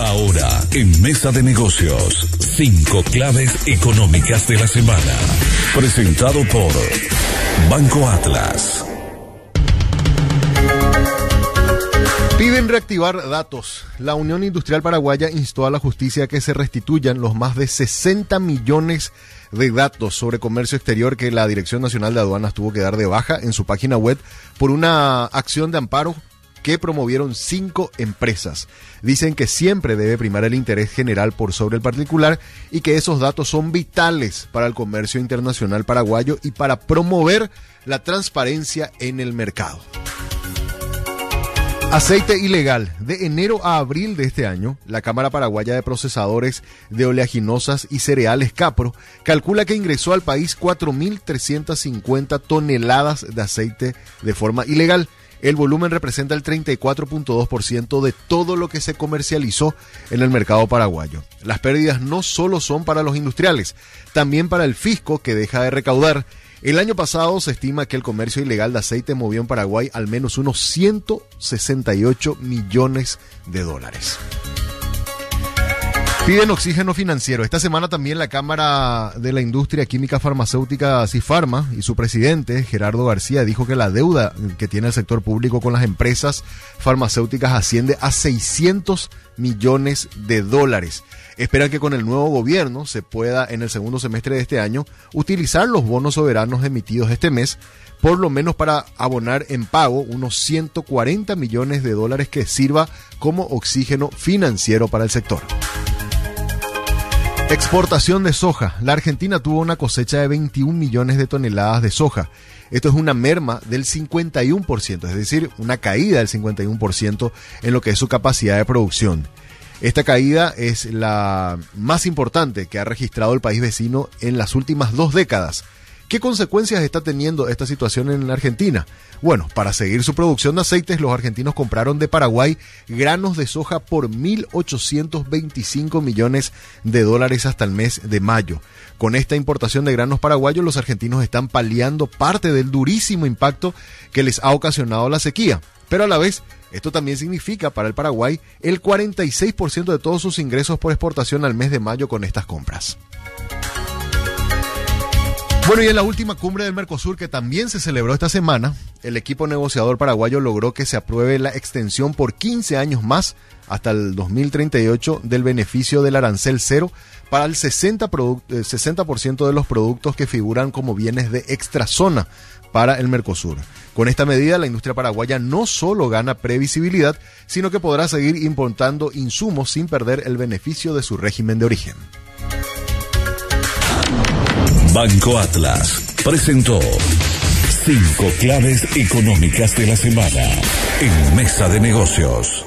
Ahora, en Mesa de Negocios, cinco claves económicas de la semana. Presentado por Banco Atlas. Piden reactivar datos. La Unión Industrial Paraguaya instó a la justicia que se restituyan los más de 60 millones de datos sobre comercio exterior que la Dirección Nacional de Aduanas tuvo que dar de baja en su página web por una acción de amparo que promovieron cinco empresas. Dicen que siempre debe primar el interés general por sobre el particular y que esos datos son vitales para el comercio internacional paraguayo y para promover la transparencia en el mercado. Aceite ilegal. De enero a abril de este año, la Cámara Paraguaya de Procesadores de Oleaginosas y Cereales Capro calcula que ingresó al país 4.350 toneladas de aceite de forma ilegal. El volumen representa el 34.2% de todo lo que se comercializó en el mercado paraguayo. Las pérdidas no solo son para los industriales, también para el fisco que deja de recaudar el año pasado se estima que el comercio ilegal de aceite movió en Paraguay al menos unos 168 millones de dólares. Piden oxígeno financiero. Esta semana también la Cámara de la Industria Química Farmacéutica Cifarma y su presidente, Gerardo García, dijo que la deuda que tiene el sector público con las empresas farmacéuticas asciende a 600 millones de dólares. Esperan que con el nuevo gobierno se pueda en el segundo semestre de este año utilizar los bonos soberanos emitidos este mes, por lo menos para abonar en pago unos 140 millones de dólares que sirva como oxígeno financiero para el sector. Exportación de soja. La Argentina tuvo una cosecha de 21 millones de toneladas de soja. Esto es una merma del 51%, es decir, una caída del 51% en lo que es su capacidad de producción. Esta caída es la más importante que ha registrado el país vecino en las últimas dos décadas. ¿Qué consecuencias está teniendo esta situación en la Argentina? Bueno, para seguir su producción de aceites, los argentinos compraron de Paraguay granos de soja por 1.825 millones de dólares hasta el mes de mayo. Con esta importación de granos paraguayos, los argentinos están paliando parte del durísimo impacto que les ha ocasionado la sequía. Pero a la vez, esto también significa para el Paraguay el 46% de todos sus ingresos por exportación al mes de mayo con estas compras. Bueno, y en la última cumbre del Mercosur, que también se celebró esta semana, el equipo negociador paraguayo logró que se apruebe la extensión por 15 años más hasta el 2038 del beneficio del arancel cero para el 60%, 60 eh, de los productos que figuran como bienes de extra zona para el Mercosur. Con esta medida, la industria paraguaya no solo gana previsibilidad, sino que podrá seguir importando insumos sin perder el beneficio de su régimen de origen. Banco Atlas presentó cinco claves económicas de la semana en Mesa de Negocios.